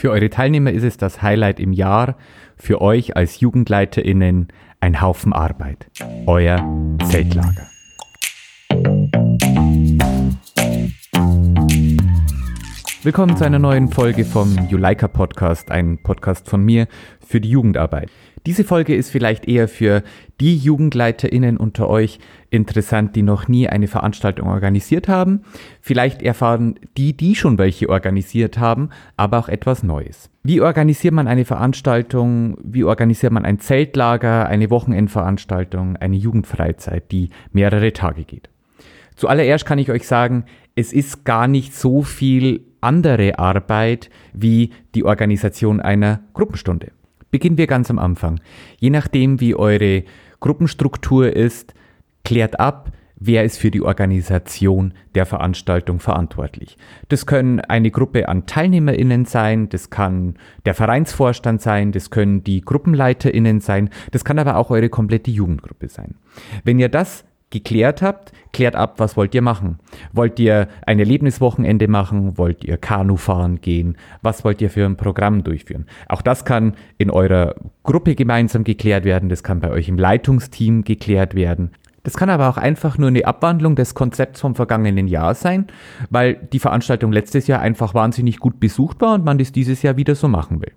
Für eure Teilnehmer ist es das Highlight im Jahr, für euch als JugendleiterInnen ein Haufen Arbeit. Euer Zeltlager. Willkommen zu einer neuen Folge vom Juleika Podcast, ein Podcast von mir für die Jugendarbeit. Diese Folge ist vielleicht eher für die JugendleiterInnen unter euch interessant, die noch nie eine Veranstaltung organisiert haben. Vielleicht erfahren die, die schon welche organisiert haben, aber auch etwas Neues. Wie organisiert man eine Veranstaltung? Wie organisiert man ein Zeltlager, eine Wochenendveranstaltung, eine Jugendfreizeit, die mehrere Tage geht? Zuallererst kann ich euch sagen, es ist gar nicht so viel andere Arbeit wie die Organisation einer Gruppenstunde. Beginnen wir ganz am Anfang. Je nachdem, wie eure Gruppenstruktur ist, klärt ab, wer ist für die Organisation der Veranstaltung verantwortlich. Das können eine Gruppe an Teilnehmerinnen sein, das kann der Vereinsvorstand sein, das können die Gruppenleiterinnen sein, das kann aber auch eure komplette Jugendgruppe sein. Wenn ihr das geklärt habt, klärt ab, was wollt ihr machen. Wollt ihr ein Erlebniswochenende machen? Wollt ihr Kanu fahren gehen? Was wollt ihr für ein Programm durchführen? Auch das kann in eurer Gruppe gemeinsam geklärt werden. Das kann bei euch im Leitungsteam geklärt werden. Das kann aber auch einfach nur eine Abwandlung des Konzepts vom vergangenen Jahr sein, weil die Veranstaltung letztes Jahr einfach wahnsinnig gut besucht war und man das dieses Jahr wieder so machen will.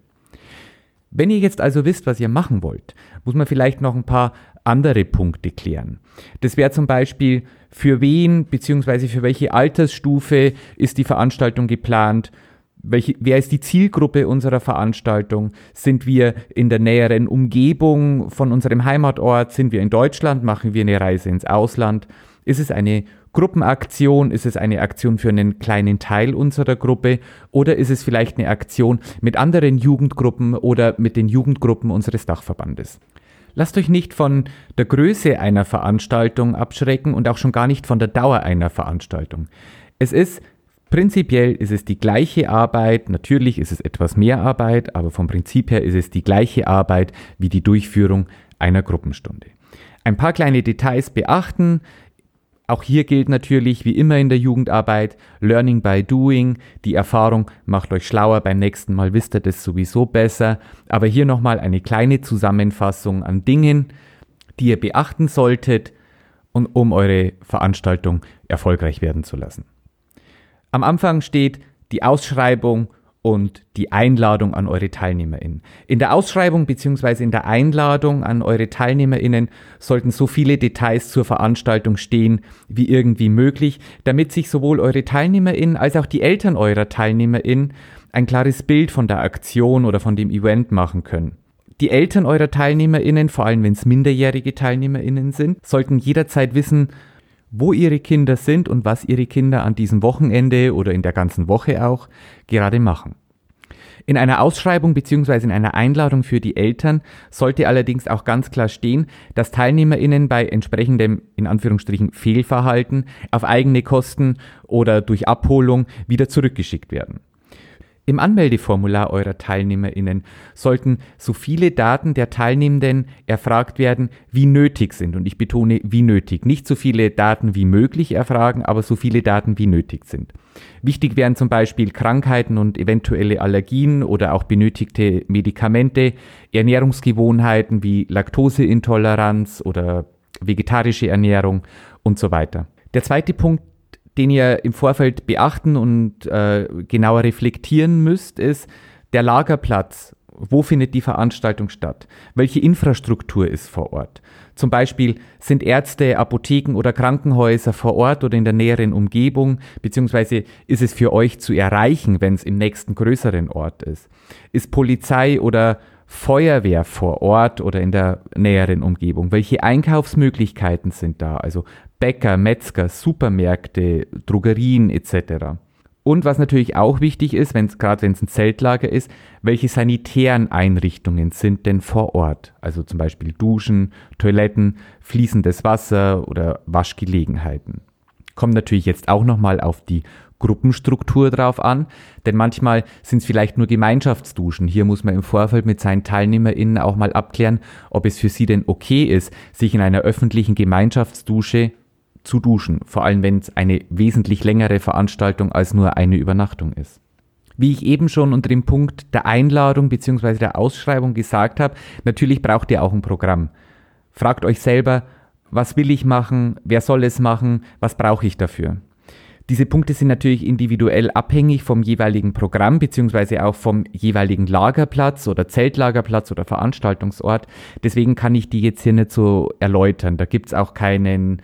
Wenn ihr jetzt also wisst, was ihr machen wollt, muss man vielleicht noch ein paar andere Punkte klären. Das wäre zum Beispiel, für wen bzw. für welche Altersstufe ist die Veranstaltung geplant? Welche, wer ist die Zielgruppe unserer Veranstaltung? Sind wir in der näheren Umgebung von unserem Heimatort? Sind wir in Deutschland? Machen wir eine Reise ins Ausland? Ist es eine Gruppenaktion? Ist es eine Aktion für einen kleinen Teil unserer Gruppe? Oder ist es vielleicht eine Aktion mit anderen Jugendgruppen oder mit den Jugendgruppen unseres Dachverbandes? Lasst euch nicht von der Größe einer Veranstaltung abschrecken und auch schon gar nicht von der Dauer einer Veranstaltung. Es ist prinzipiell ist es die gleiche Arbeit, natürlich ist es etwas mehr Arbeit, aber vom Prinzip her ist es die gleiche Arbeit wie die Durchführung einer Gruppenstunde. Ein paar kleine Details beachten, auch hier gilt natürlich, wie immer in der Jugendarbeit, Learning by Doing. Die Erfahrung macht euch schlauer, beim nächsten Mal wisst ihr das sowieso besser. Aber hier nochmal eine kleine Zusammenfassung an Dingen, die ihr beachten solltet, um eure Veranstaltung erfolgreich werden zu lassen. Am Anfang steht die Ausschreibung und die Einladung an eure TeilnehmerInnen. In der Ausschreibung bzw. in der Einladung an eure TeilnehmerInnen sollten so viele Details zur Veranstaltung stehen wie irgendwie möglich, damit sich sowohl eure TeilnehmerInnen als auch die Eltern eurer TeilnehmerInnen ein klares Bild von der Aktion oder von dem Event machen können. Die Eltern eurer TeilnehmerInnen, vor allem wenn es minderjährige TeilnehmerInnen sind, sollten jederzeit wissen, wo ihre Kinder sind und was ihre Kinder an diesem Wochenende oder in der ganzen Woche auch gerade machen. In einer Ausschreibung bzw. in einer Einladung für die Eltern sollte allerdings auch ganz klar stehen, dass TeilnehmerInnen bei entsprechendem in Anführungsstrichen Fehlverhalten auf eigene Kosten oder durch Abholung wieder zurückgeschickt werden. Im Anmeldeformular eurer TeilnehmerInnen sollten so viele Daten der Teilnehmenden erfragt werden, wie nötig sind. Und ich betone, wie nötig. Nicht so viele Daten wie möglich erfragen, aber so viele Daten wie nötig sind. Wichtig wären zum Beispiel Krankheiten und eventuelle Allergien oder auch benötigte Medikamente, Ernährungsgewohnheiten wie Laktoseintoleranz oder vegetarische Ernährung und so weiter. Der zweite Punkt den ihr im Vorfeld beachten und äh, genauer reflektieren müsst, ist der Lagerplatz. Wo findet die Veranstaltung statt? Welche Infrastruktur ist vor Ort? Zum Beispiel sind Ärzte, Apotheken oder Krankenhäuser vor Ort oder in der näheren Umgebung, beziehungsweise ist es für euch zu erreichen, wenn es im nächsten größeren Ort ist? Ist Polizei oder Feuerwehr vor Ort oder in der näheren Umgebung? Welche Einkaufsmöglichkeiten sind da? Also Bäcker, Metzger, Supermärkte, Drogerien etc. Und was natürlich auch wichtig ist, wenn gerade wenn es ein Zeltlager ist, welche sanitären Einrichtungen sind denn vor Ort? Also zum Beispiel Duschen, Toiletten, fließendes Wasser oder Waschgelegenheiten. Kommt natürlich jetzt auch nochmal auf die Gruppenstruktur drauf an, denn manchmal sind es vielleicht nur Gemeinschaftsduschen. Hier muss man im Vorfeld mit seinen TeilnehmerInnen auch mal abklären, ob es für sie denn okay ist, sich in einer öffentlichen Gemeinschaftsdusche zu duschen, vor allem wenn es eine wesentlich längere Veranstaltung als nur eine Übernachtung ist. Wie ich eben schon unter dem Punkt der Einladung bzw. der Ausschreibung gesagt habe, natürlich braucht ihr auch ein Programm. Fragt euch selber, was will ich machen, wer soll es machen, was brauche ich dafür. Diese Punkte sind natürlich individuell abhängig vom jeweiligen Programm beziehungsweise auch vom jeweiligen Lagerplatz oder Zeltlagerplatz oder Veranstaltungsort. Deswegen kann ich die jetzt hier nicht so erläutern. Da gibt es auch keinen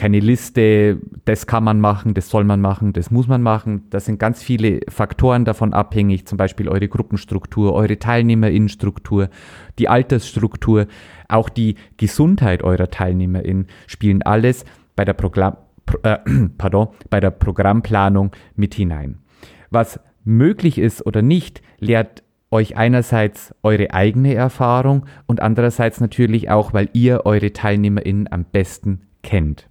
keine Liste, das kann man machen, das soll man machen, das muss man machen. Da sind ganz viele Faktoren davon abhängig, zum Beispiel eure Gruppenstruktur, eure Teilnehmerinnenstruktur, die Altersstruktur, auch die Gesundheit eurer Teilnehmerinnen spielen alles bei der, Programm, äh, pardon, bei der Programmplanung mit hinein. Was möglich ist oder nicht, lehrt euch einerseits eure eigene Erfahrung und andererseits natürlich auch, weil ihr eure TeilnehmerInnen am besten kennt.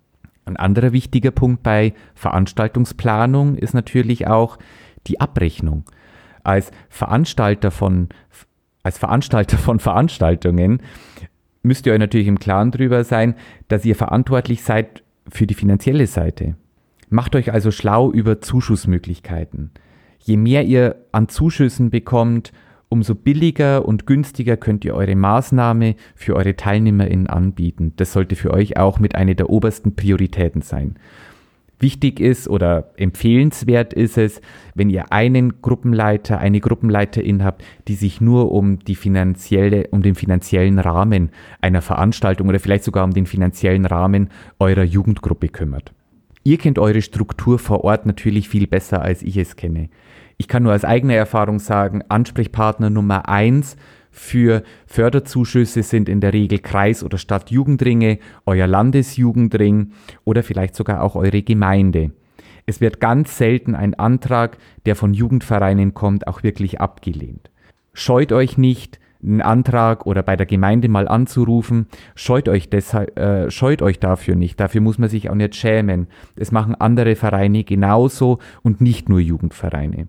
Ein anderer wichtiger Punkt bei Veranstaltungsplanung ist natürlich auch die Abrechnung. Als Veranstalter von, als Veranstalter von Veranstaltungen müsst ihr euch natürlich im Klaren darüber sein, dass ihr verantwortlich seid für die finanzielle Seite. Macht euch also schlau über Zuschussmöglichkeiten. Je mehr ihr an Zuschüssen bekommt, umso billiger und günstiger könnt ihr eure Maßnahme für eure TeilnehmerInnen anbieten. Das sollte für euch auch mit einer der obersten Prioritäten sein. Wichtig ist oder empfehlenswert ist es, wenn ihr einen Gruppenleiter, eine Gruppenleiterin habt, die sich nur um die finanzielle, um den finanziellen Rahmen einer Veranstaltung oder vielleicht sogar um den finanziellen Rahmen eurer Jugendgruppe kümmert. Ihr kennt eure Struktur vor Ort natürlich viel besser, als ich es kenne. Ich kann nur aus eigener Erfahrung sagen, Ansprechpartner Nummer eins für Förderzuschüsse sind in der Regel Kreis- oder Stadtjugendringe, euer Landesjugendring oder vielleicht sogar auch eure Gemeinde. Es wird ganz selten ein Antrag, der von Jugendvereinen kommt, auch wirklich abgelehnt. Scheut euch nicht, einen Antrag oder bei der Gemeinde mal anzurufen, scheut euch deshalb, äh, scheut euch dafür nicht. Dafür muss man sich auch nicht schämen. Es machen andere Vereine genauso und nicht nur Jugendvereine.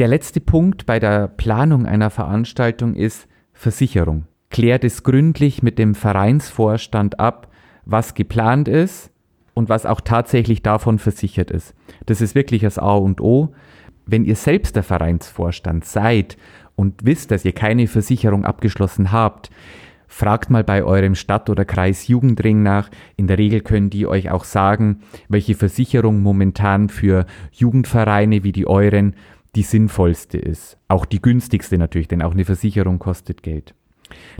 Der letzte Punkt bei der Planung einer Veranstaltung ist Versicherung. Klärt es gründlich mit dem Vereinsvorstand ab, was geplant ist und was auch tatsächlich davon versichert ist. Das ist wirklich das A und O. Wenn ihr selbst der Vereinsvorstand seid und wisst, dass ihr keine Versicherung abgeschlossen habt, fragt mal bei eurem Stadt- oder Kreisjugendring nach. In der Regel können die euch auch sagen, welche Versicherung momentan für Jugendvereine wie die euren die sinnvollste ist. Auch die günstigste natürlich, denn auch eine Versicherung kostet Geld.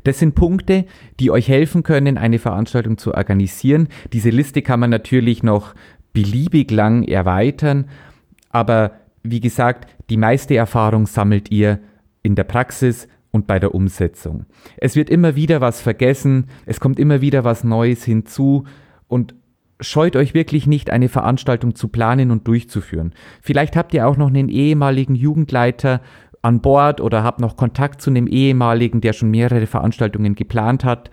Das sind Punkte, die euch helfen können, eine Veranstaltung zu organisieren. Diese Liste kann man natürlich noch beliebig lang erweitern, aber wie gesagt, die meiste Erfahrung sammelt ihr in der Praxis und bei der Umsetzung. Es wird immer wieder was vergessen, es kommt immer wieder was Neues hinzu und scheut euch wirklich nicht, eine Veranstaltung zu planen und durchzuführen. Vielleicht habt ihr auch noch einen ehemaligen Jugendleiter an Bord oder habt noch Kontakt zu einem ehemaligen, der schon mehrere Veranstaltungen geplant hat.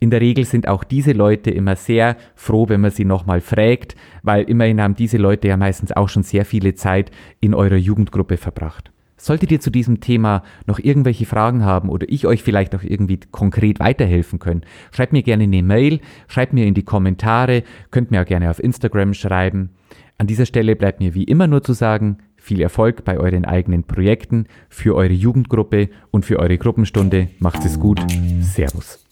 In der Regel sind auch diese Leute immer sehr froh, wenn man sie nochmal fragt, weil immerhin haben diese Leute ja meistens auch schon sehr viele Zeit in eurer Jugendgruppe verbracht. Solltet ihr zu diesem Thema noch irgendwelche Fragen haben oder ich euch vielleicht auch irgendwie konkret weiterhelfen können, schreibt mir gerne eine Mail, schreibt mir in die Kommentare, könnt mir auch gerne auf Instagram schreiben. An dieser Stelle bleibt mir wie immer nur zu sagen, viel Erfolg bei euren eigenen Projekten, für eure Jugendgruppe und für eure Gruppenstunde. Macht es gut. Servus.